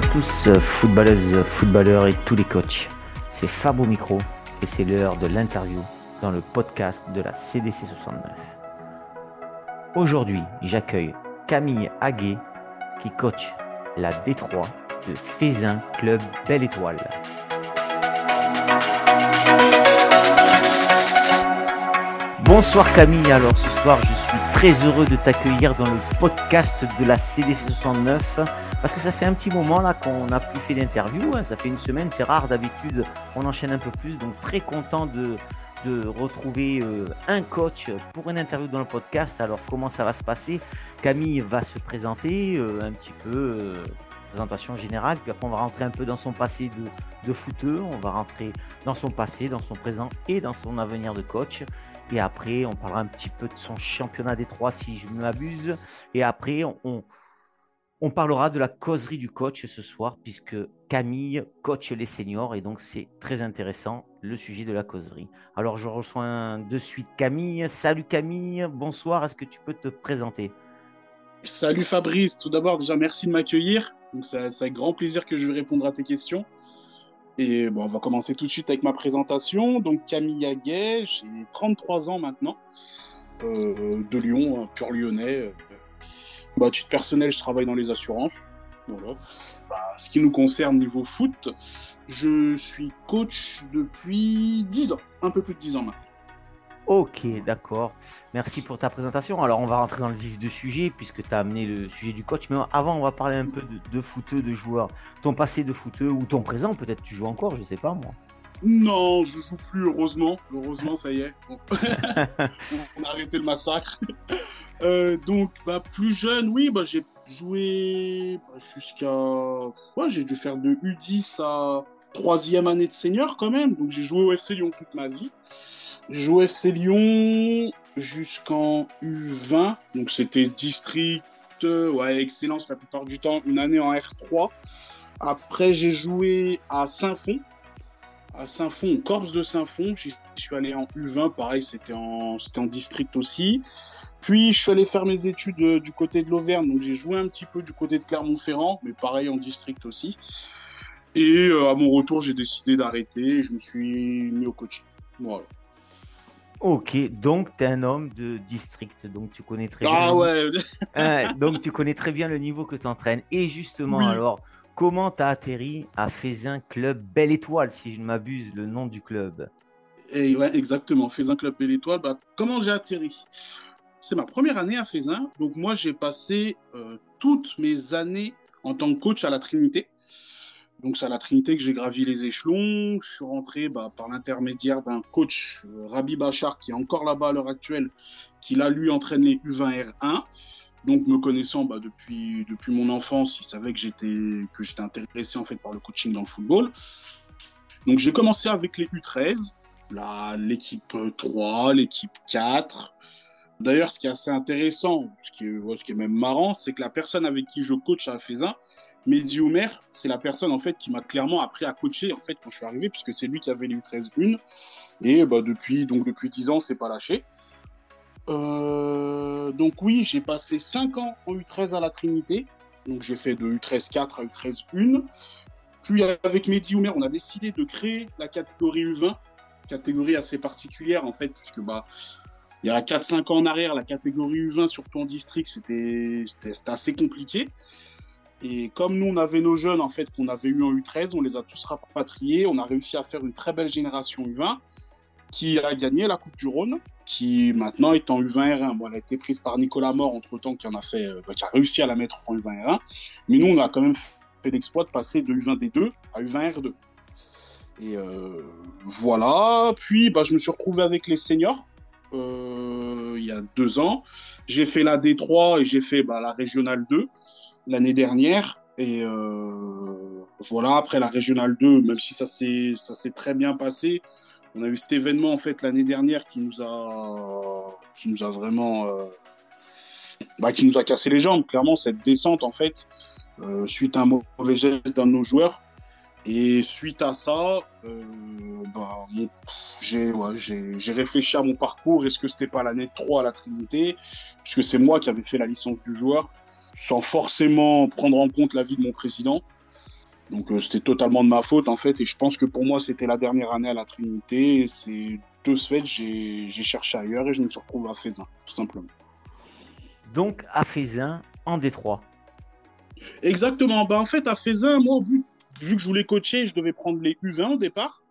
tous, footballeuses, footballeurs et tous les coachs. C'est Fab au micro et c'est l'heure de l'interview dans le podcast de la CDC 69. Aujourd'hui, j'accueille Camille Haguet qui coach la D3 de Fézin Club Belle Étoile. Bonsoir Camille, alors ce soir je suis très heureux de t'accueillir dans le podcast de la CDC 69 parce que ça fait un petit moment là qu'on n'a plus fait d'interview, hein. ça fait une semaine, c'est rare d'habitude, on enchaîne un peu plus, donc très content de, de retrouver euh, un coach pour une interview dans le podcast. Alors comment ça va se passer? Camille va se présenter euh, un petit peu, euh, présentation générale, puis après on va rentrer un peu dans son passé de, de footeux, on va rentrer dans son passé, dans son présent et dans son avenir de coach. Et après, on parlera un petit peu de son championnat des trois, si je ne m'abuse. Et après, on, on parlera de la causerie du coach ce soir, puisque Camille coach les seniors, et donc c'est très intéressant le sujet de la causerie. Alors je reçois de suite Camille. Salut Camille, bonsoir, est-ce que tu peux te présenter? Salut Fabrice, tout d'abord déjà merci de m'accueillir. C'est avec grand plaisir que je vais répondre à tes questions. Et bon, on va commencer tout de suite avec ma présentation. Donc Camille Aguet, j'ai 33 ans maintenant, euh, de Lyon, un pur lyonnais. Bah, à titre personnel, je travaille dans les assurances. Voilà. Bah, ce qui nous concerne niveau foot, je suis coach depuis 10 ans, un peu plus de 10 ans maintenant. Ok, d'accord. Merci pour ta présentation. Alors, on va rentrer dans le vif du sujet puisque tu as amené le sujet du coach. Mais avant, on va parler un peu de, de footeux, de joueurs. Ton passé de footeux ou ton présent, peut-être tu joues encore, je sais pas moi. Non, je joue plus, heureusement. Heureusement, ça y est. on a arrêté le massacre. Euh, donc, bah, plus jeune, oui, bah, j'ai joué bah, jusqu'à. Ouais, j'ai dû faire de U10 à troisième année de senior quand même. Donc, j'ai joué au FC Lyon toute ma vie. Au FC Lyon jusqu'en U20. Donc, c'était district, ouais, excellence la plupart du temps, une année en R3. Après, j'ai joué à Saint-Fond. À Saint-Fond, Corps de Saint-Fond. J'y suis allé en U20, pareil, c'était en, en district aussi. Puis je suis allé faire mes études euh, du côté de l'Auvergne, donc j'ai joué un petit peu du côté de Clermont-Ferrand, mais pareil en district aussi. Et euh, à mon retour, j'ai décidé d'arrêter je me suis mis au coaching. Voilà. Ok, donc tu es un homme de district, donc tu connais très ah, bien. ouais Donc tu connais très bien le niveau que tu entraînes. Et justement, alors, comment tu as atterri à Fézin Club Belle Étoile, si je ne m'abuse, le nom du club? Et ouais, exactement, Fézin Club Belle Étoile. Bah, comment j'ai atterri? C'est ma première année à Fézin. Donc moi, j'ai passé euh, toutes mes années en tant que coach à la Trinité. Donc c'est à la Trinité que j'ai gravi les échelons. Je suis rentré bah, par l'intermédiaire d'un coach, euh, Rabi Bachar, qui est encore là-bas à l'heure actuelle, qui là, lui, entraîne les U20 R1. Donc me connaissant bah, depuis, mon enfance, il savait que j'étais, intéressé en fait par le coaching dans le football. Donc j'ai commencé avec les U13, l'équipe 3, l'équipe 4. D'ailleurs, ce qui est assez intéressant, ce qui est, ce qui est même marrant, c'est que la personne avec qui je coach à Faisin, Mehdi Oumer, c'est la personne en fait qui m'a clairement appris à coacher en fait quand je suis arrivé, puisque c'est lui qui avait les U13 1 et bah, depuis donc depuis 10 ans, c'est pas lâché. Euh, donc oui, j'ai passé 5 ans en U13 à la Trinité, donc j'ai fait de U13 4 à U13 1. Puis avec Mehdi Oumer, on a décidé de créer la catégorie U20, catégorie assez particulière en fait, puisque bah il y a 4-5 ans en arrière, la catégorie U20, surtout en district, c'était assez compliqué. Et comme nous, on avait nos jeunes, en fait, qu'on avait eu en U13, on les a tous rapatriés. On a réussi à faire une très belle génération U20 qui a gagné la Coupe du Rhône, qui maintenant est en U20 R1. Bon, elle a été prise par Nicolas Mort, entre-temps, qui, en a euh, qui a réussi à la mettre en U20 R1. Mais nous, on a quand même fait l'exploit de passer de U20 D2 à U20 R2. Et euh, voilà. Puis, bah, je me suis retrouvé avec les seniors il y a deux ans. J'ai fait la D3 et j'ai fait bah, la Régionale 2 l'année dernière. Et euh, voilà, après la Régionale 2, même si ça s'est très bien passé, on a eu cet événement en fait l'année dernière qui nous a, qui nous a vraiment, euh, bah, qui nous a cassé les jambes. Clairement, cette descente en fait, euh, suite à un mauvais geste d'un de nos joueurs, et suite à ça, euh, bah, j'ai réfléchi à mon parcours. Est-ce que c'était pas l'année 3 à la Trinité? Puisque c'est moi qui avais fait la licence du joueur, sans forcément prendre en compte l'avis de mon président. Donc euh, c'était totalement de ma faute en fait, et je pense que pour moi c'était la dernière année à la Trinité. C'est de ce fait j'ai cherché ailleurs et je me suis retrouvé à Faisin, tout simplement. Donc à Faisin, en Détroit. Exactement. Ben, en fait à Faisin, moi vu que je voulais coacher, je devais prendre les U20 au départ.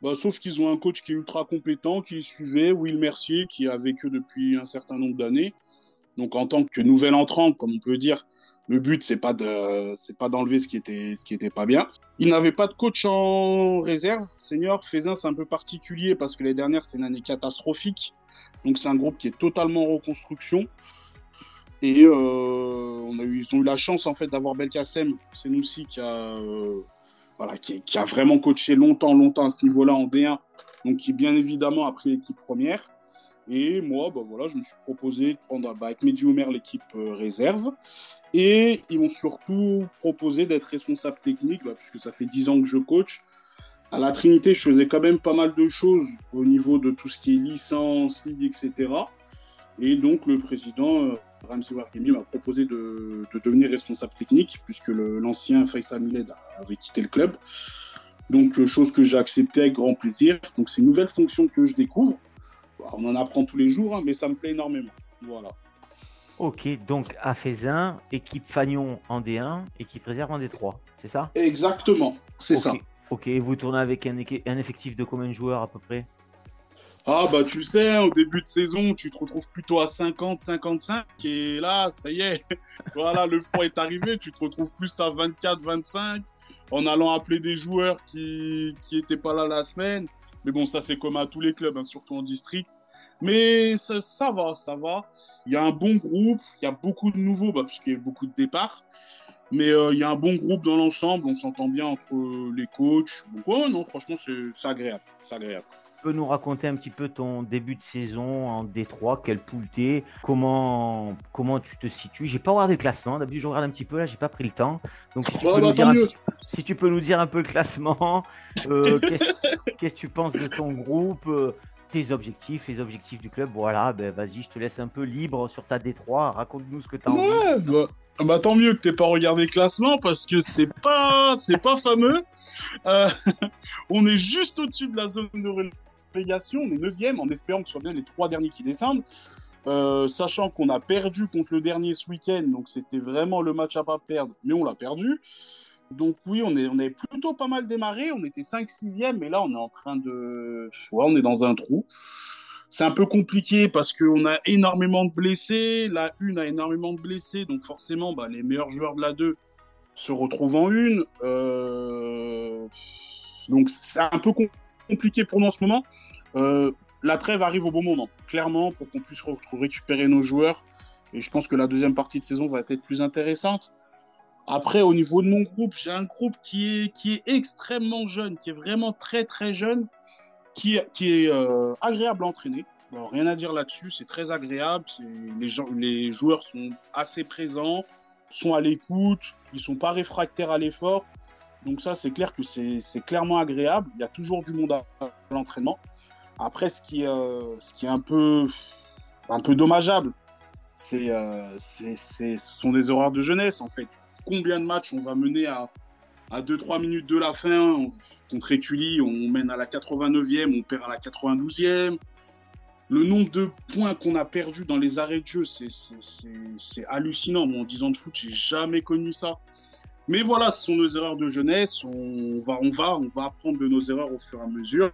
Bah, sauf qu'ils ont un coach qui est ultra compétent, qui suivait, Will Mercier, qui a vécu depuis un certain nombre d'années. Donc en tant que nouvel entrant, comme on peut dire, le but c'est pas de c'est pas d'enlever ce qui était ce qui était pas bien. Il n'avait pas de coach en réserve. Senior Faisin c'est un peu particulier parce que les dernières c'était une année catastrophique. Donc c'est un groupe qui est totalement en reconstruction. Et euh, ils ont eu la chance en fait d'avoir Belkacem, c'est nous aussi qui a euh, voilà, qui, a vraiment coaché longtemps, longtemps à ce niveau-là en D1, donc qui bien évidemment a pris l'équipe première. Et moi, bah voilà, je me suis proposé de prendre avec Mehdi l'équipe euh, réserve. Et ils m'ont surtout proposé d'être responsable technique, bah, puisque ça fait 10 ans que je coach. À la Trinité, je faisais quand même pas mal de choses au niveau de tout ce qui est licence, ligue, etc. Et donc le président Ramsey Wargemi m'a proposé de, devenir responsable technique, puisque l'ancien Faisal Miled avait quitté le club. Donc, euh, chose que j'ai acceptée avec grand plaisir. Donc, c'est une nouvelle fonction que je découvre. On en apprend tous les jours, hein, mais ça me plaît énormément. Voilà. Ok, donc à Faisin, équipe Fagnon en D1, équipe réserve en D3, c'est ça? Exactement, c'est ça. Ok, vous tournez avec un, un effectif de combien de joueurs à peu près? Ah bah tu sais, au début de saison, tu te retrouves plutôt à 50, 55 et là, ça y est, voilà, le froid est arrivé, tu te retrouves plus à 24, 25 en allant appeler des joueurs qui qui étaient pas là la semaine. Mais bon, ça c'est comme à tous les clubs, hein, surtout en district. Mais ça, va, ça va. Il y a un bon groupe, il y a beaucoup de nouveaux, bah, puisqu'il y a beaucoup de départs. Mais euh, il y a un bon groupe dans l'ensemble, on s'entend bien entre les coachs. Donc non, franchement, c'est agréable. C'est agréable peux nous raconter un petit peu ton début de saison en Détroit, quel poule t'es, comment, comment tu te situes? J'ai pas regardé le classement, d'habitude je regarde un petit peu, là j'ai pas pris le temps. Donc si tu, peux, nous dire un, si tu peux nous dire un peu le classement, euh, qu'est-ce que tu penses de ton groupe euh, tes objectifs, les objectifs du club, voilà, ben vas-y, je te laisse un peu libre sur ta Détroit, raconte-nous ce que tu as ouais, bah, bah, tant mieux que t'aies pas regardé le classement parce que c'est pas c'est pas fameux. Euh, on est juste au-dessus de la zone de on est 9 en espérant que ce soit bien les trois derniers qui descendent. Euh, sachant qu'on a perdu contre le dernier ce week-end, donc c'était vraiment le match à pas perdre, mais on l'a perdu. Donc oui, on est, on est plutôt pas mal démarré, on était 5-6e, mais là on est en train de... Ouais, on est dans un trou. C'est un peu compliqué parce qu'on a énormément de blessés, la une a énormément de blessés, donc forcément bah, les meilleurs joueurs de la 2 se retrouvent en une. Euh, donc c'est un peu compliqué compliqué pour nous en ce moment. Euh, la trêve arrive au bon moment, clairement, pour qu'on puisse récupérer nos joueurs. Et je pense que la deuxième partie de saison va être plus intéressante. Après, au niveau de mon groupe, j'ai un groupe qui est, qui est extrêmement jeune, qui est vraiment très très jeune, qui, qui est euh, agréable à entraîner. rien à dire là-dessus, c'est très agréable. Les, les joueurs sont assez présents, sont à l'écoute, ils sont pas réfractaires à l'effort. Donc ça, c'est clair que c'est clairement agréable. Il y a toujours du monde à, l'entraînement. Après, ce qui, euh, ce qui est un peu, dommageable, c'est, euh, ce sont des horaires de jeunesse, en fait. Combien de matchs on va mener à, à 2-3 minutes de la fin? Contre Étuli, on mène à la 89e, on perd à la 92e. Le nombre de points qu'on a perdus dans les arrêts de jeu, c'est hallucinant. Moi, en 10 ans de foot, j'ai jamais connu ça. Mais voilà, ce sont nos erreurs de jeunesse. On va, on va, on va apprendre de nos erreurs au fur et à mesure.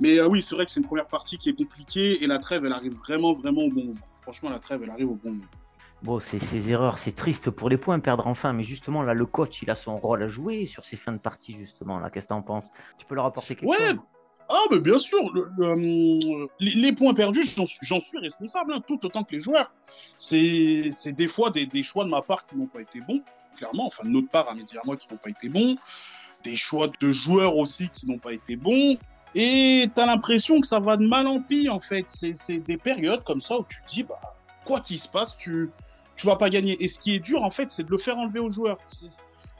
Mais euh, oui, c'est vrai que c'est une première partie qui est compliquée et la trêve, elle arrive vraiment, vraiment au bon moment. Franchement, la trêve, elle arrive au bon moment. Bon, c'est ces erreurs, c'est triste pour les points, perdre enfin, mais justement, là, le coach, il a son rôle à jouer sur ces fins de partie, justement. Là, qu'est-ce que tu en penses? Tu peux leur apporter quelque ouais. chose? Ah, mais bien sûr, euh, les, points perdus, j'en suis responsable, hein, tout autant que les joueurs. C'est des fois des, des, choix de ma part qui n'ont pas été bons clairement, enfin de notre part, à dire moi, qui n'ont pas été bons, des choix de joueurs aussi qui n'ont pas été bons, et tu as l'impression que ça va de mal en pis, en fait. C'est des périodes comme ça où tu te dis, bah, quoi qu'il se passe, tu tu vas pas gagner. Et ce qui est dur, en fait, c'est de le faire enlever aux joueurs.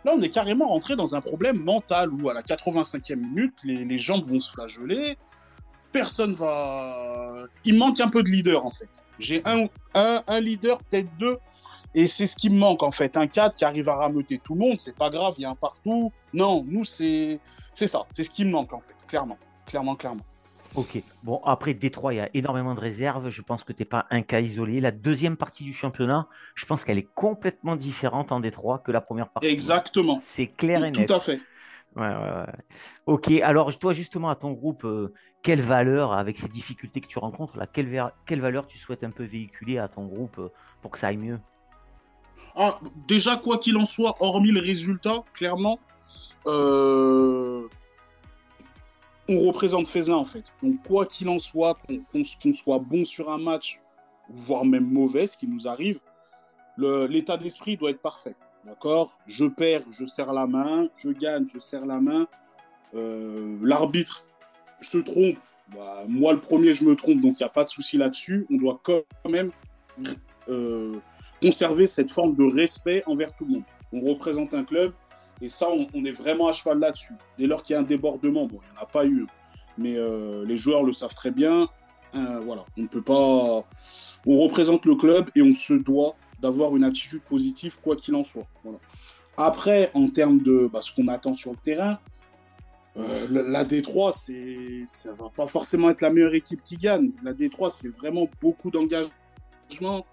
Là, on est carrément rentré dans un problème mental où à la 85e minute, les, les jambes vont se flageoler. Personne va. Il manque un peu de leader, en fait. J'ai un, un, un leader, peut-être deux, Et c'est ce qui me manque en fait. Un 4 qui arrive à rameuter tout le monde, c'est pas grave, il y a un partout. Non, nous, c'est ça. C'est ce qui me manque en fait, clairement. Clairement, clairement. Ok. Bon, après Détroit, il y a énormément de réserves. Je pense que tu n'es pas un cas isolé. La deuxième partie du championnat, je pense qu'elle est complètement différente en Détroit que la première partie. Exactement. C'est clair et net. Tout à fait. Ouais, ouais, ouais. Ok, alors toi justement à ton groupe, euh, quelle valeur, avec ces difficultés que tu rencontres, là, quelle, quelle valeur tu souhaites un peu véhiculer à ton groupe euh, pour que ça aille mieux? Ah, Déjà, quoi qu'il en soit, hormis le résultat, clairement, euh, on représente Faisin en fait. Donc quoi qu'il en soit, qu'on soit bon sur un match, voire même mauvais, ce qui nous arrive, l'état d'esprit doit être parfait. D'accord? Je perds, je serre la main. Je gagne, je serre la main. Euh, l'arbitre se trompe. Bah, moi, le premier, je me trompe, donc il n'y a pas de souci là-dessus. On doit quand même euh, conserver cette forme de respect envers tout le monde. On représente un club, et ça, on, est vraiment à cheval là-dessus. Dès lors qu'il y a un débordement, bon, il n'y en a pas eu, mais euh, les joueurs le savent très bien. Euh, voilà, on ne peut pas. On représente le club et on se doit d'avoir une attitude positive, quoi qu'il en soit. Après, en termes de bah, ce qu'on attend sur le terrain, euh, la D3, c'est, ça va pas forcément être la meilleure équipe qui gagne. La D3, c'est vraiment beaucoup d'engagement,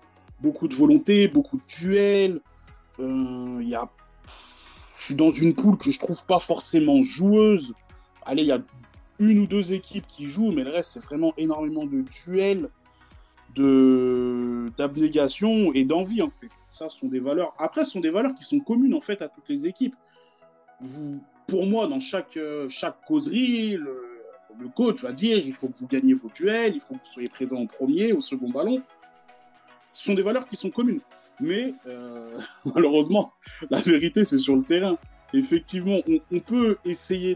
beaucoup de volonté, beaucoup de duels. Il y a je suis dans une poule que je trouve pas forcément joueuse. Allez, il y a une ou deux équipes qui jouent, mais le reste, c'est vraiment énormément de duels, de d'abnégation et d'envie, en fait. Ça, sont des valeurs. Après, ce sont des valeurs qui sont communes, en fait, à toutes les équipes. Pour moi, dans chaque, euh, chaque causerie, le, le coach va dire il faut que vous gagnez vos duels, il faut que vous soyez présent au premier, au second ballon. Ce sont des valeurs qui sont communes. Mais euh, malheureusement, la vérité, c'est sur le terrain. Effectivement, on, peut essayer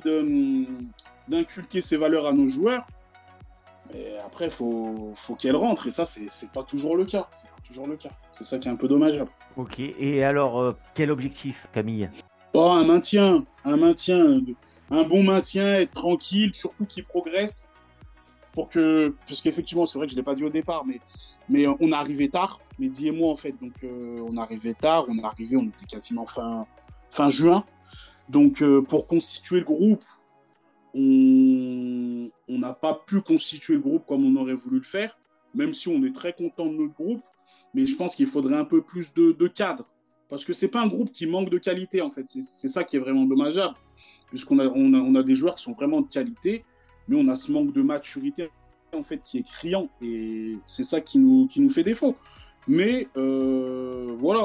d'inculquer ces valeurs à nos joueurs, mais après, il faut, faut qu'elles rentrent. Et ça, c'est pas toujours le cas. C'est pas toujours le cas. C'est ça qui est un peu dommageable. Ok. Et alors, euh, quel objectif, Camille? Oh, Un maintien. Un maintien. Un bon maintien, être tranquille, surtout qu'il progresse pour que, parce qu'effectivement, c'est vrai que je l'ai pas dit au départ, mais, mais on est arrivé tard, Mehdi et moi en fait, donc euh, on arrivé tard, on est arrivé, on était quasiment fin, fin juin, donc euh, pour constituer le groupe, on n'a pas pu constituer le groupe comme on aurait voulu le faire, même si on est très content de notre groupe, mais je pense qu'il faudrait un peu plus de, de cadre, parce que c'est pas un groupe qui manque de qualité en fait, c'est ça qui est vraiment dommageable, puisqu'on on a des joueurs qui sont vraiment de qualité, mais on a ce manque de maturité en fait qui est criant et c'est ça qui nous, qui nous fait défaut. Mais euh, voilà,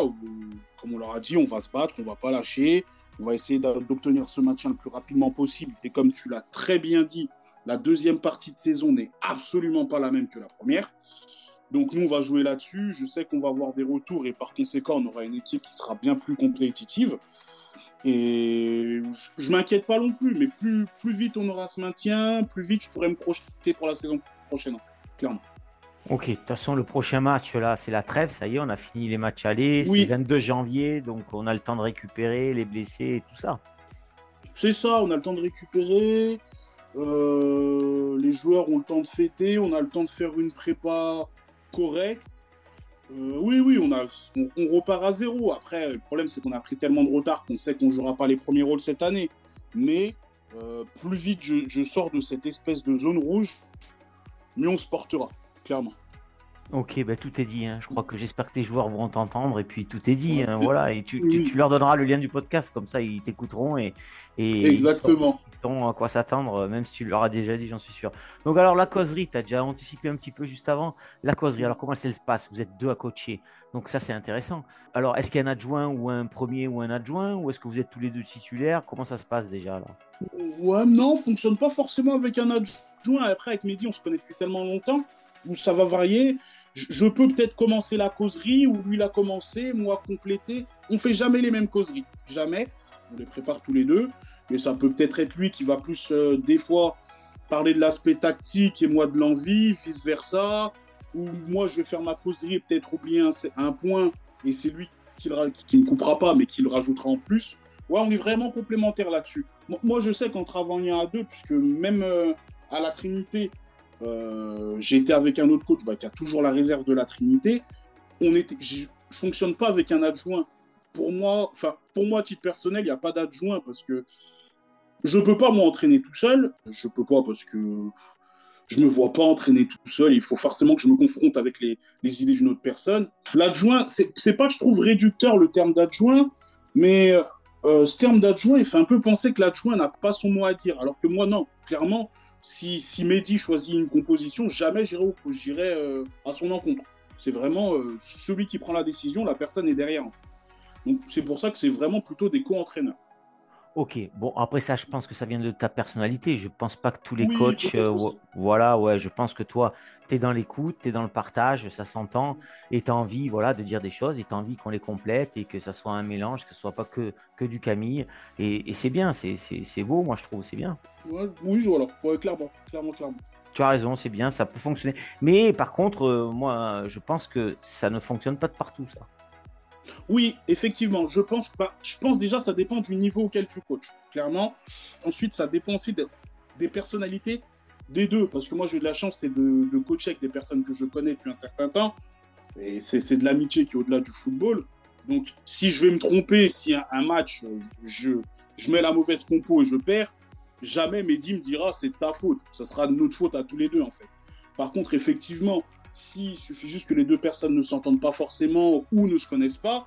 comme on leur a dit, on va se battre, on va pas lâcher, on va essayer d'obtenir ce maintien le plus rapidement possible. Et comme tu l'as très bien dit, la deuxième partie de saison n'est absolument pas la même que la première. Donc nous, on va jouer là-dessus. Je sais qu'on va avoir des retours et par conséquent, on aura une équipe qui sera bien plus compétitive. Et je, m'inquiète pas non plus, mais plus, plus vite on aura ce maintien, plus vite je pourrais me projeter pour la saison prochaine, en fait, clairement. Ok, de toute façon, le prochain match, là, c'est la trêve, ça y est, on a fini les matchs allés, c'est 22 janvier, donc on a le temps de récupérer les blessés et tout ça. C'est ça, on a le temps de récupérer, euh, les joueurs ont le temps de fêter, on a le temps de faire une prépa correcte, euh, oui, oui, on, a, on, repart à zéro. Après, le problème, c'est qu'on a pris tellement de retard qu'on sait qu'on ne jouera pas les premiers rôles cette année. Mais euh, plus vite je, sors de cette espèce de zone rouge, mieux on se portera, clairement. Ok, bah, tout est dit. Hein. Je crois que j'espère que tes joueurs vont t'entendre et puis tout est dit. Hein, voilà, et tu, leur donneras le lien du podcast, comme ça ils t'écouteront et, et Exactement. ils sauront à quoi s'attendre, même si tu leur as déjà dit, j'en suis sûr. Donc alors la causerie, tu as déjà anticipé un petit peu juste avant? La causerie, alors comment ça se passe? Vous êtes deux à coacher, donc ça c'est intéressant. Alors est-ce qu'il y a un adjoint ou un premier ou un adjoint ou est-ce que vous êtes tous les deux titulaires? Comment ça se passe déjà là Ouais, non, fonctionne pas forcément avec un adjoint. Après avec Mehdi, on se connaît depuis tellement longtemps où ça va varier. Je, peux peut-être commencer la causerie, ou lui l'a commencé, moi compléter. On fait jamais les mêmes causeries, jamais. On les prépare tous les deux, mais ça peut peut-être être lui qui va plus, euh, des fois, parler de l'aspect tactique et moi de l'envie, vice-versa. Ou moi, je vais faire ma causerie et peut-être oublier un, point, et c'est lui qui ne me coupera pas, mais qui le rajoutera en plus. Ouais, on est vraiment complémentaires là-dessus. Moi, je sais qu'en travaillant à deux, puisque même euh, à la Trinité, euh, été avec un autre coach bah, qui a toujours la réserve de la Trinité. On je je fonctionne pas avec un adjoint. Pour moi, enfin, pour moi, à titre personnel, il n'y a pas d'adjoint parce que je peux pas m'entraîner tout seul. Je peux pas parce que je me vois pas entraîner tout seul. Il faut forcément que je me confronte avec les, les idées d'une autre personne. L'adjoint, c'est pas que je trouve réducteur le terme d'adjoint, mais euh, ce terme d'adjoint, il fait un peu penser que l'adjoint n'a pas son mot à dire. Alors que moi, non. Clairement, si, si Mehdi choisit une composition, jamais j'irai euh, à son encontre. C'est vraiment euh, celui qui prend la décision, la personne est derrière. Donc c'est pour ça que c'est vraiment plutôt des co-entraîneurs. Ok, bon après ça, je pense que ça vient de ta personnalité. Je pense pas que tous les coachs, euh, voilà, ouais, je pense que toi, tu es dans l'écoute, tu es dans le partage, ça s'entend, et tu as envie voilà, de dire des choses, et tu as envie qu'on les complète, et que ça soit un mélange, que ce soit pas que, que du Camille. Et, c'est bien, c'est beau, moi je trouve, c'est bien. oui, voilà, clairement, clairement, clairement. Tu as raison, c'est bien, ça peut fonctionner. Mais par contre, euh, moi, je pense que ça ne fonctionne pas de partout, ça. Oui, effectivement, je pense, pas, je pense déjà ça dépend du niveau auquel tu coaches, clairement. Ensuite, ça dépend aussi des personnalités des deux, parce que moi j'ai de la chance, c'est de, coacher avec des personnes que je connais depuis un certain temps, et c'est de l'amitié qui est au-delà du football. Donc, si je vais me tromper, si un, match, je, je mets la mauvaise compo et je perds, jamais Mehdi me dira c'est ta faute. Ça sera notre faute à tous les deux, en fait. Par contre, effectivement, s'il suffit juste que les deux personnes ne s'entendent pas forcément ou ne se connaissent pas,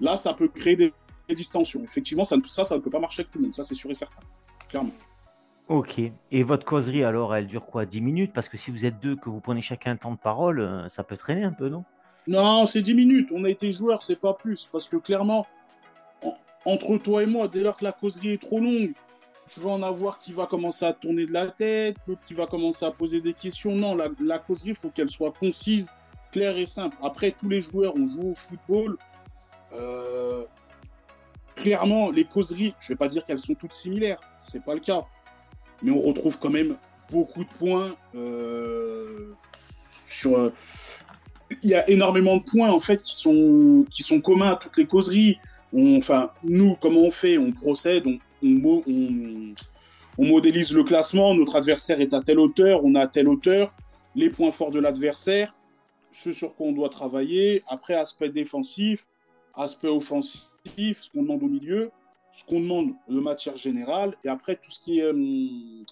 là, ça peut créer des, distensions. Effectivement, ça, ça, ça ne peut pas marcher avec tout le monde. Ça, c'est sûr et certain. Clairement. Ok. Et votre causerie, alors, elle dure quoi? 10 minutes? Parce que si vous êtes deux, que vous prenez chacun un temps de parole, euh, ça peut traîner un peu, non? Non, c'est 10 minutes. On a été joueurs, c'est pas plus. Parce que clairement, entre toi et moi, dès lors que la causerie est trop longue, tu vas en avoir qui va commencer à tourner de la tête, l'autre qui va commencer à poser des questions. Non, la, causerie, il faut qu'elle soit concise, claire et simple. Après, tous les joueurs ont joué au football. Euh, clairement, les causeries, je ne vais pas dire qu'elles sont toutes similaires, c'est pas le cas. Mais on retrouve quand même beaucoup de points euh, sur. Il y a énormément de points en fait qui sont, qui sont communs à toutes les causeries. enfin, nous, comment on fait? On procède, on, on, modélise le classement, notre adversaire est à telle hauteur, on a à telle hauteur, les points forts de l'adversaire, ce sur quoi on doit travailler, après aspect défensif, aspect offensif, ce qu'on demande au milieu, ce qu'on demande de matière générale, et après tout ce qui est, euh,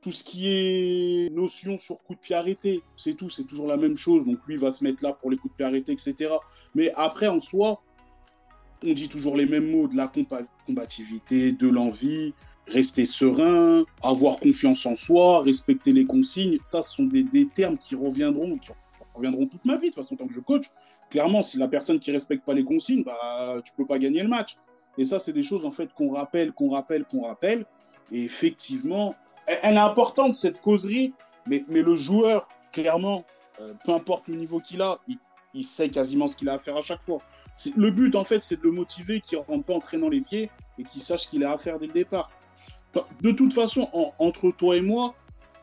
tout ce qui est notion sur coup de pied arrêté, c'est tout, c'est toujours la même chose, donc lui va se mettre là pour les coups de pied arrêtés, etc. Mais après, en soi, on dit toujours les mêmes mots, de la combativité, de l'envie, rester serein, avoir confiance en soi, respecter les consignes. Ça, ce sont des, termes qui reviendront, qui reviendront toute ma vie, de toute façon, tant que je coach. Clairement, si la personne qui respecte pas les consignes, bah, tu peux pas gagner le match. Et ça, c'est des choses, en fait, qu'on rappelle, qu'on rappelle, qu'on rappelle. Et effectivement, elle, est importante, cette causerie, mais, le joueur, clairement, euh, peu importe le niveau qu'il a, il sait quasiment ce qu'il a à faire à chaque fois. Le but, en fait, c'est de le motiver, qu'il ne rentre pas en traînant les pieds et qu'il sache qu'il a à faire dès le départ. De toute façon, entre toi et moi,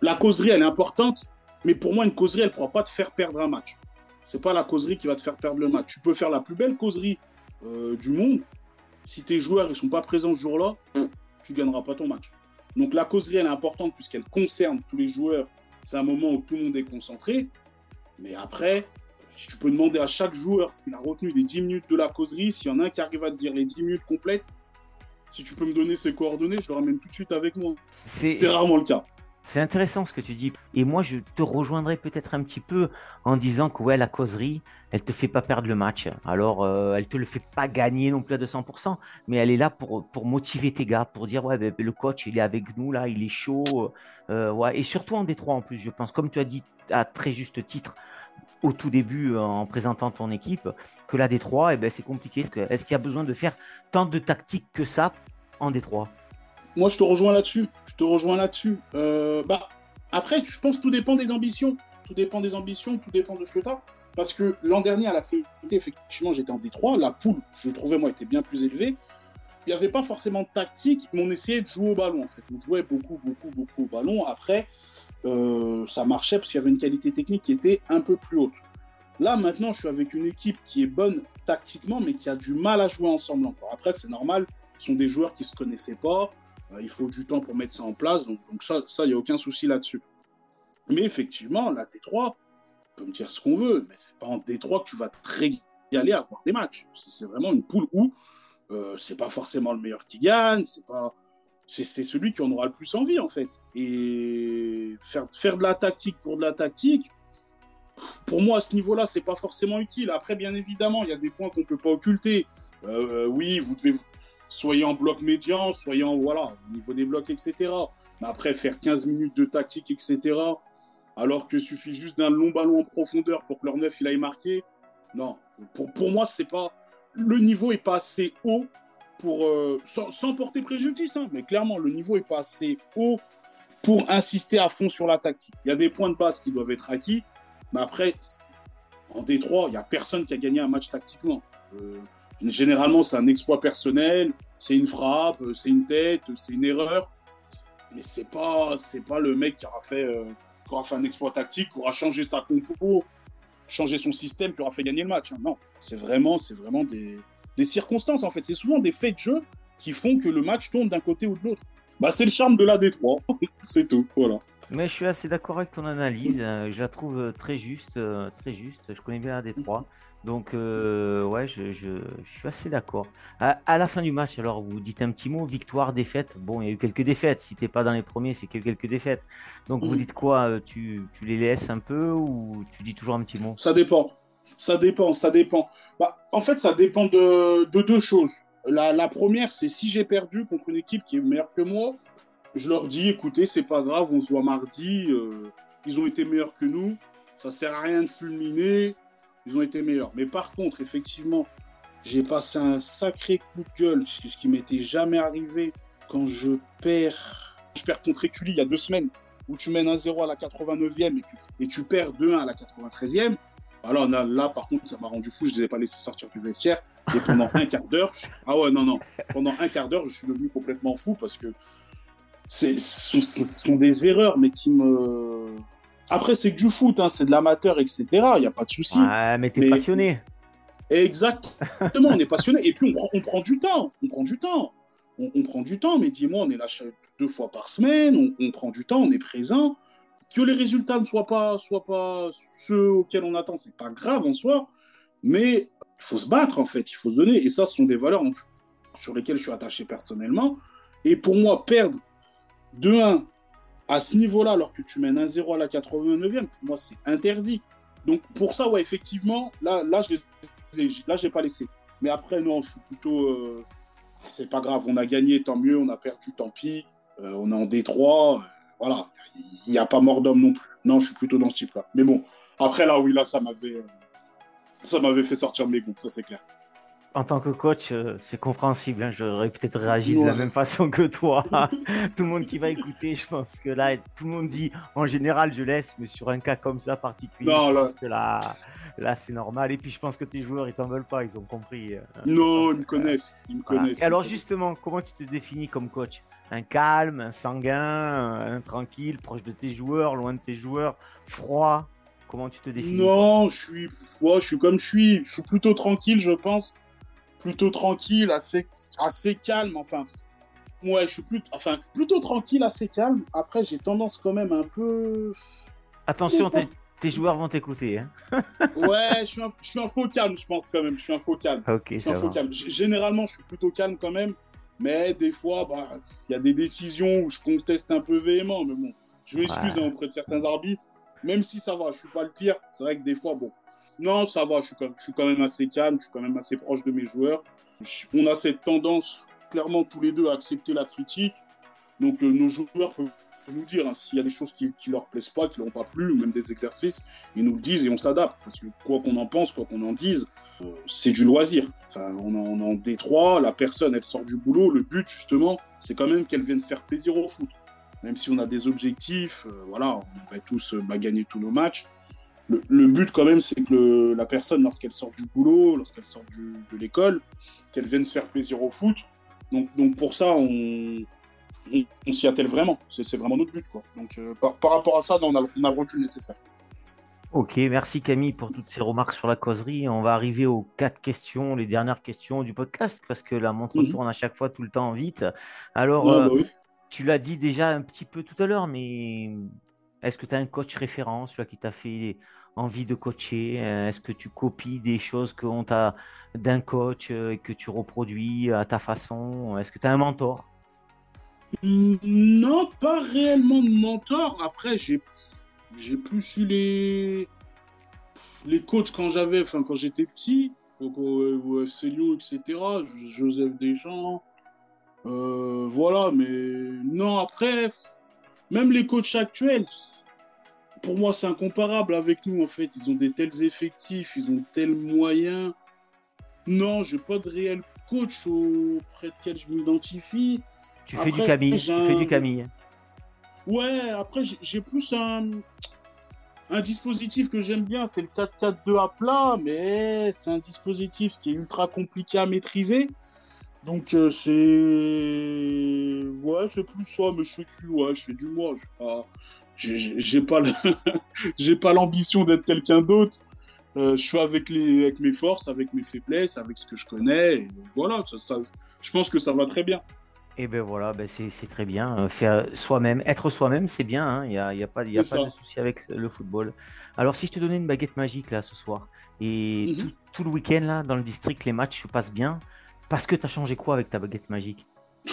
la causerie, elle est importante, mais pour moi, une causerie, elle ne pourra pas te faire perdre un match. C'est pas la causerie qui va te faire perdre le match. Tu peux faire la plus belle causerie euh, du monde. Si tes joueurs ne sont pas présents ce jour-là, tu gagneras pas ton match. Donc la causerie, elle est importante puisqu'elle concerne tous les joueurs. C'est un moment où tout le monde est concentré. Mais après, tu peux demander à chaque joueur ce qu'il a retenu des 10 minutes de la causerie, s'il y en a un qui arrive à te dire les 10 minutes complètes, si tu peux me donner ses coordonnées, je le ramène tout de suite avec moi. C'est rarement le cas. C'est intéressant ce que tu dis. Et moi, je te rejoindrai peut-être un petit peu en disant que ouais, la causerie, elle te fait pas perdre le match. Alors, euh, elle te le fait pas gagner non plus à 200%, mais elle est là pour, pour motiver tes gars, pour dire ouais, ben, le coach, il est avec nous là, il est chaud. Euh, ouais. Et surtout en Détroit en plus, je pense, comme tu as dit à très juste titre, au tout début en présentant ton équipe que la D3, eh ben, c'est compliqué. Est-ce qu'il y a besoin de faire tant de tactiques que ça en D3 Moi, je te rejoins là-dessus. Je te rejoins là-dessus. Euh, bah, après, je pense que tout dépend des ambitions. Tout dépend des ambitions, tout dépend de ce que tu as. Parce que l'an dernier, à la Trinité, effectivement, j'étais en D3. La poule, je trouvais, moi, était bien plus élevée. Il n'y avait pas forcément de tactique, mais on essayait de jouer au ballon, en fait. On jouait beaucoup, beaucoup, beaucoup au ballon. Après, euh, ça marchait parce qu'il y avait une qualité technique qui était un peu plus haute. Là, maintenant, je suis avec une équipe qui est bonne tactiquement, mais qui a du mal à jouer ensemble encore. Après, c'est normal, ce sont des joueurs qui ne se connaissaient pas. Euh, il faut du temps pour mettre ça en place. Donc, ça, il n'y a aucun souci là-dessus. Mais effectivement, la T3, on peut me dire ce qu'on veut, mais c'est pas en D3 que tu vas te y aller avoir des matchs. C'est vraiment une poule où euh, c'est pas forcément le meilleur qui gagne, c'est pas c'est celui qui en aura le plus envie en fait. Et faire, faire de la tactique pour de la tactique, pour moi à ce niveau-là, c'est pas forcément utile. Après, bien évidemment, il y a des points qu'on peut pas occulter. Euh, oui, vous devez soyez en bloc médian, soyez en voilà, au niveau des blocs, etc. Mais après, faire 15 minutes de tactique, etc. Alors qu'il suffit juste d'un long ballon en profondeur pour que leur neuf il aille marquer. Non, pour, pour moi, c'est pas le niveau est pas assez haut pour, euh, sans, porter préjudice, hein, mais clairement, le niveau est pas assez haut pour insister à fond sur la tactique. Il y a des points de base qui doivent être acquis, mais après, en Détroit, il n'y a personne qui a gagné un match tactiquement. Euh, généralement, c'est un exploit personnel, c'est une frappe, c'est une tête, c'est une erreur, mais c'est pas, pas le mec qui aura fait, euh, qui aura fait un exploit tactique, qui aura changé sa compo, changer son système qui aura fait gagner le match. Hein. Non, c'est vraiment, c'est vraiment des, circonstances en fait. C'est souvent des faits de jeu qui font que le match tourne d'un côté ou de l'autre. Bah, c'est le charme de la Détroit, c'est tout. Voilà. Mais je suis assez d'accord avec ton analyse. Hein. Je la trouve euh, très juste, euh, très juste. Je connais bien la Détroit. Donc, euh, ouais, je, je, suis assez d'accord. À, la fin du match, alors, vous dites un petit mot, victoire, défaite. Bon, il y a eu quelques défaites. Si t'es pas dans les premiers, c'est qu'il y a eu quelques défaites. Donc, vous mhm. dites quoi euh, tu, tu, les laisses un peu ou tu dis toujours un petit mot? Ça dépend. Ça dépend, ça dépend. Bah, en fait, ça dépend de, de deux choses. La, la première, c'est si j'ai perdu contre une équipe qui est meilleure que moi, je leur dis, écoutez, c'est pas grave, on se voit mardi. Euh, ils ont été meilleurs que nous. Ça sert à rien de fulminer ils ont été meilleurs. Mais par contre, effectivement, j'ai passé un sacré coup de gueule, ce qui m'était jamais arrivé quand je perds. Je perds contre Écully il y a deux semaines, où tu mènes 1-0 à la 89e et, tu perds 2-1 à la 93e. Alors là, par contre, ça m'a rendu fou, je ne les ai pas laissés sortir du vestiaire. Et pendant un quart d'heure, ah ouais, non, non, pendant un quart d'heure, je suis devenu complètement fou parce que ce sont des erreurs, mais qui me, après, c'est que du foot, hein, c'est de l'amateur, etc. Il n'y a pas de souci. Ouais, mais t'es passionné. Exactement, on est passionné. Et puis, on prend, du temps. On prend du temps. On, prend du temps. Mais dis-moi, on est là deux fois par semaine. On, prend du temps, on est présent. Que les résultats ne soient pas, soient pas ceux auxquels on attend, c'est pas grave en soi. Mais il faut se battre, en fait. Il faut se donner. Et ça, ce sont des valeurs sur lesquelles je suis attaché personnellement. Et pour moi, perdre de 1 à ce niveau-là, alors que tu mènes 1-0 à la 89e, pour moi, c'est interdit. Donc, pour ça, ouais, effectivement, là, là je là, j'ai pas laissé. Mais après, non, je suis plutôt. Euh, c'est pas grave, on a gagné, tant mieux, on a perdu, tant pis. Euh, on est en Détroit, euh, voilà, il n'y a pas mort d'homme non plus. Non, je suis plutôt dans ce type-là. Mais bon, après, là, oui, là, ça m'avait. ça m'avait fait sortir mes goûts, ça c'est clair en tant que coach, euh, c'est compréhensible. Hein. J'aurais peut-être réagi de la même façon que toi. tout le monde qui va écouter, je pense que là, tout le monde dit en général, je laisse, mais sur un cas comme ça particulier, non, je pense que là, là c'est normal. Et puis, je pense que tes joueurs, ils t'en veulent pas, ils ont compris. Euh, non, ils me connaissent. Ils me connaissent. alors, justement, comment tu te définis comme coach? Un calme, un sanguin, un tranquille, proche de tes joueurs, loin de tes joueurs, froid? Comment tu te définis? Non, je suis, je suis comme je suis. Je suis plutôt tranquille, je pense plutôt tranquille, assez, assez calme. Enfin, ouais, je suis plutôt, enfin, plutôt tranquille, assez calme. Après, j'ai tendance quand même un peu. Attention, tes, joueurs vont t'écouter. Hein. ouais, je suis, un, je suis, un, faux calme, je pense quand même. Je suis un faux calme. Je suis un faux calme. Généralement, je suis plutôt calme quand même. Mais des fois, bah, il y a des décisions où je conteste un peu véhément. Mais bon, je m'excuse hein, auprès de certains arbitres. Même si ça va, je suis pas le pire. C'est vrai que des fois, bon, non, ça va, je suis, quand, même assez calme, je suis quand même assez proche de mes joueurs. on a cette tendance, clairement, tous les deux, à accepter la critique. Donc, euh, nos joueurs peuvent nous dire hein, s'il y a des choses qui ne leur plaisent pas, qui leur ont pas plu, ou même des exercices, ils nous le disent et on s'adapte. Parce que quoi qu'on en pense, quoi qu'on en dise, euh, c'est du loisir. Enfin, on, est en détroit, la personne, elle sort du boulot. Le but, justement, c'est quand même qu'elle vienne se faire plaisir au foot. Même si on a des objectifs, euh, voilà, on aimerait tous gagner tous nos matchs le, but quand même, c'est que la personne, lorsqu'elle sort du boulot, lorsqu'elle sort de l'école, qu'elle vienne se faire plaisir au foot. Donc, donc pour ça, on, on, s'y attelle vraiment. C'est vraiment notre but. Quoi. Donc euh, par, rapport à ça, on, a, on a le recul nécessaire. Ok, merci Camille pour toutes ces remarques sur la causerie. On va arriver aux quatre questions, les dernières questions du podcast, parce que la montre mhm. tourne à chaque fois tout le temps vite. Alors, euh, bah tu l'as dit déjà un petit peu tout à l'heure, mais est-ce que tu as un coach référent, qui t'a fait envie de coacher Est-ce que tu copies des choses qu'on t'a d'un coach et que tu reproduis à ta façon? Est-ce que tu as un mentor? Non, pas réellement de mentor. Après, j'ai plus eu les les coachs quand j'avais, enfin quand j'étais petit, au, FC Lyon, etc. Joseph Deschamps, euh, voilà. Mais non, après, même les coachs actuels, pour moi, c'est incomparable avec nous. En fait, ils ont des tels effectifs, ils ont tels moyens. Non, j'ai pas de réel coach auprès quel je m'identifie. Tu fais du Camille. Tu fais du Camille. Ouais, après, j'ai plus un, un dispositif que j'aime bien, c'est le 4-4-2 à plat, mais c'est un dispositif qui est ultra compliqué à maîtriser. Donc euh, c'est ouais c'est plus ça mais je fais du ouais je fais du moi j'ai pas j'ai pas l'ambition d'être quelqu'un d'autre euh, je fais avec les avec mes forces avec mes faiblesses avec ce que je connais et voilà ça, je pense que ça va très bien et ben voilà, ben c'est très bien. Euh, faire soi-même, être soi-même, c'est bien. Hein. Il n'y a, y a, pas, y a pas de souci avec le football. Alors, si je te donnais une baguette magique là ce soir, et mhm. tout, le week-end là, dans le district, les matchs se passent bien, parce que tu as changé quoi avec ta baguette magique?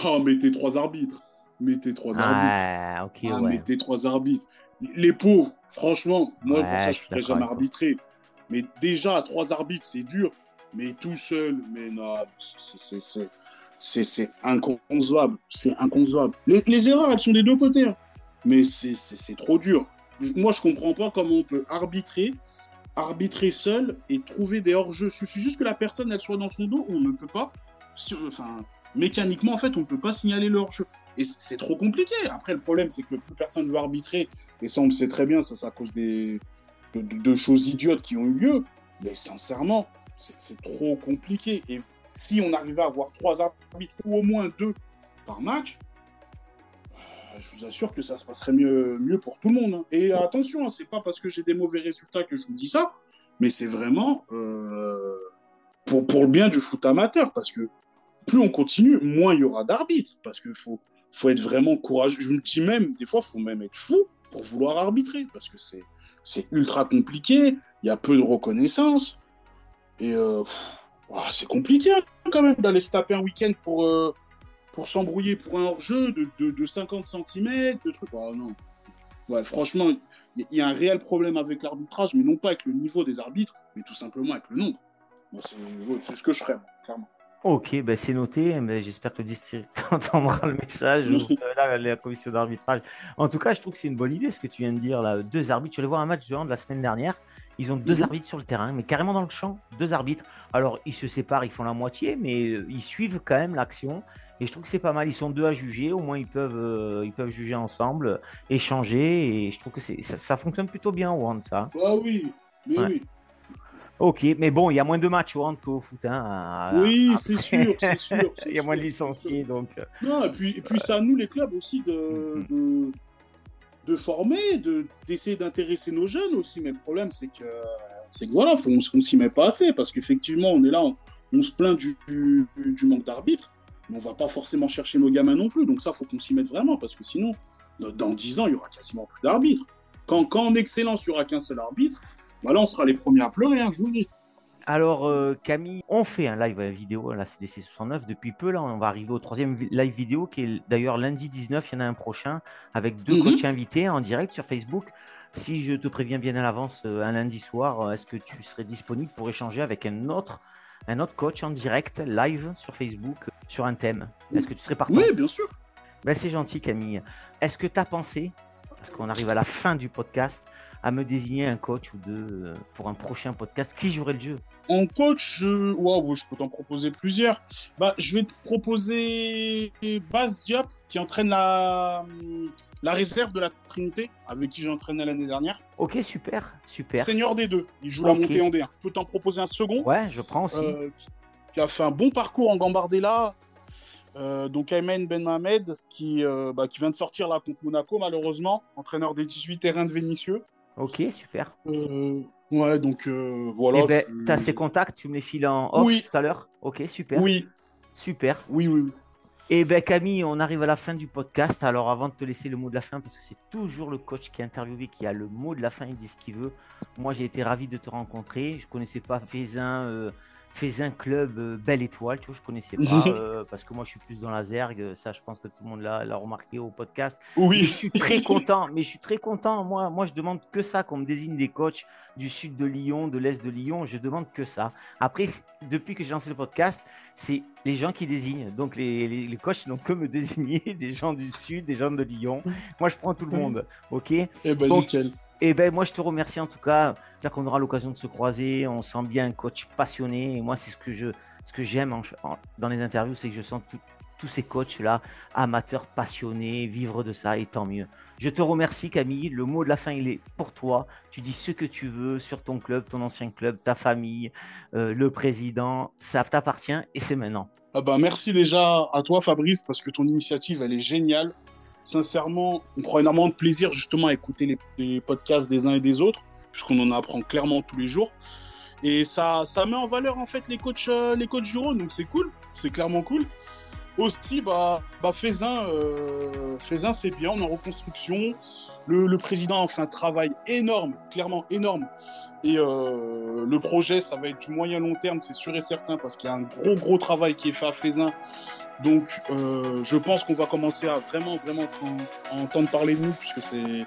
Oh, mettez trois arbitres. Mettez trois arbitres. Ah, ok, ah, Mettez trois arbitres. Les pauvres, franchement, moi, pour ça, je ne pourrais jamais arbitrer. Mais déjà, à trois arbitres, c'est dur. Mais tout seul, mais non, c'est c'est inconcevable. C'est inconcevable. Les, erreurs, elles sont des deux côtés. Hein. Mais c'est trop dur. Moi, je comprends pas comment on peut arbitrer, arbitrer seul et trouver des hors-jeux. Il suffit juste que la personne, elle soit dans son dos. On ne peut pas. Mécaniquement, en fait, on ne peut pas signaler le hors-jeu. Et c'est trop compliqué. Après, le problème, c'est que plus personne veut arbitrer. Et ça, on le sait très bien. Ça, c'est à cause des, de choses idiotes qui ont eu lieu. Mais sincèrement, c'est trop compliqué. Et si on arrivait à avoir trois arbitres ou au moins deux par match, euh, je vous assure que ça se passerait mieux, mieux pour tout le monde. Hein. Et attention, hein, c'est pas parce que j'ai des mauvais résultats que je vous dis ça, mais c'est vraiment euh, pour, pour le bien du foot amateur, parce que plus on continue, moins il y aura d'arbitres, parce qu'il faut, faut être vraiment courageux. Je me dis même, des fois, il faut même être fou pour vouloir arbitrer, parce que c'est ultra compliqué, il y a peu de reconnaissance. Et euh, c'est compliqué hein, quand même d'aller se taper un week-end pour, euh, pour s'embrouiller pour un hors-jeu de, de, 50 cm, de trucs. Ah, non. Ouais, franchement, il y, a un réel problème avec l'arbitrage, mais non pas avec le niveau des arbitres, mais tout simplement avec le nombre. c'est ce que je ferais, clairement. Ok, ben c'est noté. Mais j'espère que le district entendra le message. Euh, là, la commission d'arbitrage. En tout cas, je trouve que c'est une bonne idée ce que tu viens de dire. Là. Deux arbitres. Tu allais voir un match de hand la semaine dernière. Ils ont deux mhm. arbitres sur le terrain, mais carrément dans le champ, deux arbitres. Alors, ils se séparent, ils font la moitié, mais euh, ils suivent quand même l'action. Et je trouve que c'est pas mal. Ils sont deux à juger. Au moins, ils peuvent, euh, ils peuvent juger ensemble, échanger. Et je trouve que ça, ça fonctionne plutôt bien au hand, ça. Ah oui, oui. Ok, mais bon, il y a moins de matchs au hand qu'au foot. Hein, oui, c'est sûr, c'est sûr. il y a moins de licenciés, donc. Euh. Non, et puis, et puis c'est à nous, les clubs, aussi, de, de de former, de d'essayer d'intéresser nos jeunes aussi. Mais le problème, c'est que c'est que voilà, on, ne s'y met pas assez parce qu'effectivement, on est là, on, se plaint du, du, manque d'arbitres, mais on va pas forcément chercher nos gamins non plus. Donc ça, faut qu'on s'y mette vraiment parce que sinon, dans 10 ans, il y aura quasiment plus d'arbitres. Quand, quand en excellence, il n'y aura qu'un seul arbitre, bah là, on sera les premiers à pleurer, hein, je vous le dis. Alors, euh, Camille, on fait un live vidéo à la CDC 69 depuis peu. Là, on va arriver au troisième live vidéo qui est d'ailleurs lundi 19. Il y en a un prochain avec deux mhm. coachs invités en direct sur Facebook. Si je te préviens bien à l'avance, euh, un lundi soir, euh, est-ce que tu serais disponible pour échanger avec un autre, un autre coach en direct, live sur Facebook, sur un thème? Est-ce que tu serais partant? Oui, bien sûr. Ben, c'est gentil, Camille. Est-ce que tu as pensé, parce qu'on arrive à la fin du podcast, à me désigner un coach ou deux pour un prochain podcast Qui jouerait le jeu en coach, je... je peux t'en proposer plusieurs. Bah, je vais te proposer Bas Diop, qui entraîne la, la réserve de la Trinité, avec qui j'ai entraîné l'année dernière. Ok, super, super. Senior des deux, il joue la montée en D1. Je peux t'en proposer un second. Ouais, je prends aussi. Euh, qui a fait un bon parcours en Gambardella. Euh, donc Ayman Ben Mohamed, qui, euh, bah, qui vient de sortir là contre Monaco, malheureusement, entraîneur des 18 terrains de Vénitieux. Ok, super. Euh, ouais, donc euh, voilà. Eh ben, tu as ses contacts, tu me les files en off tout à l'heure Ok, super. Oui. Super. Oui, oui. Et eh ben Camille, on arrive à la fin du podcast. Alors avant de te laisser le mot de la fin, parce que c'est toujours le coach qui est interviewé qui a le mot de la fin, il dit ce qu'il veut. Moi j'ai été ravi de te rencontrer. Je connaissais pas Faisin, euh, fais un club euh, Belle Étoile, tu vois, je connaissais pas, euh, parce que moi je suis plus dans la zergue, ça je pense que tout le monde l'a remarqué au podcast. Oui. je suis très content, mais je suis très content, moi, moi je demande que ça, qu'on me désigne des coachs du sud de Lyon, de l'est de Lyon, je demande que ça. Après, depuis que j'ai lancé le podcast, c'est les gens qui désignent, donc les, les, coachs n'ont que me désigner des gens du sud, des gens de Lyon. Moi je prends tout le monde, ok? Eh ben nickel. Et ben moi je te remercie en tout cas. J'espère qu'on aura l'occasion de se croiser. On sent bien un coach passionné. Et moi c'est ce que je ce j'aime dans les interviews, c'est que je sens tous ces coachs là amateurs passionnés, vivre de ça et tant mieux. Je te remercie Camille. Le mot de la fin il est pour toi. Tu dis ce que tu veux sur ton club, ton ancien club, ta famille, euh, le président. Ça t'appartient et c'est maintenant. Ah bah merci déjà à toi Fabrice parce que ton initiative elle est géniale sincèrement, on prend énormément de plaisir justement à écouter les, podcasts des uns et des autres, puisqu'on en apprend clairement tous les jours. Et ça, ça met en valeur en fait les coachs, euh, les coachs du Rhône, donc c'est cool, c'est clairement cool. Aussi, bah, bah Faisin, euh, c'est bien, on est en reconstruction. Le, président a fait un travail énorme, clairement énorme. Et euh, le projet, ça va être du moyen long terme, c'est sûr et certain, parce qu'il y a un gros, gros travail qui est fait à Faisin donc, euh, je pense qu'on va commencer à vraiment, vraiment entendre parler de nous, puisque c'est, il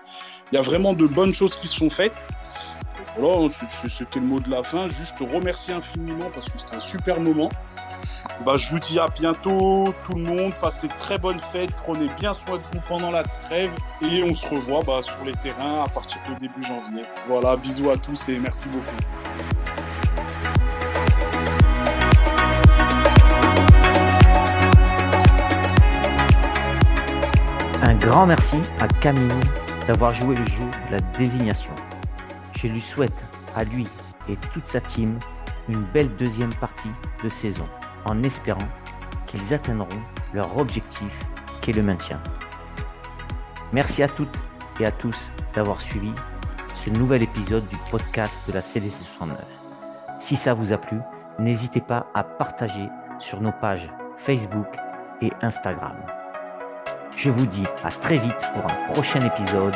y a vraiment de bonnes choses qui sont faites. Voilà, c'était le mot de la fin. Juste remercier infiniment parce que c'était un super moment. Bah, je vous dis à bientôt, tout le monde. Passez de très bonnes fêtes. Prenez bien soin de vous pendant la trêve. Et on se revoit bah, sur les terrains à partir de début janvier. Voilà, bisous à tous et merci beaucoup. Un grand merci à Camille d'avoir joué le jeu de la désignation. Je lui souhaite à lui et toute sa team une belle deuxième partie de saison en espérant qu'ils atteindront leur objectif qui est le maintien. Merci à toutes et à tous d'avoir suivi ce nouvel épisode du podcast de la CDC 69. Si ça vous a plu, n'hésitez pas à partager sur nos pages Facebook et Instagram. Je vous dis à très vite pour un prochain épisode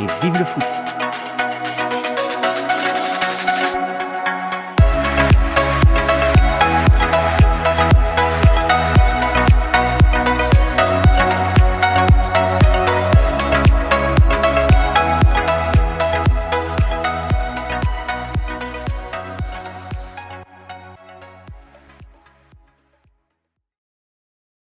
et vive le foot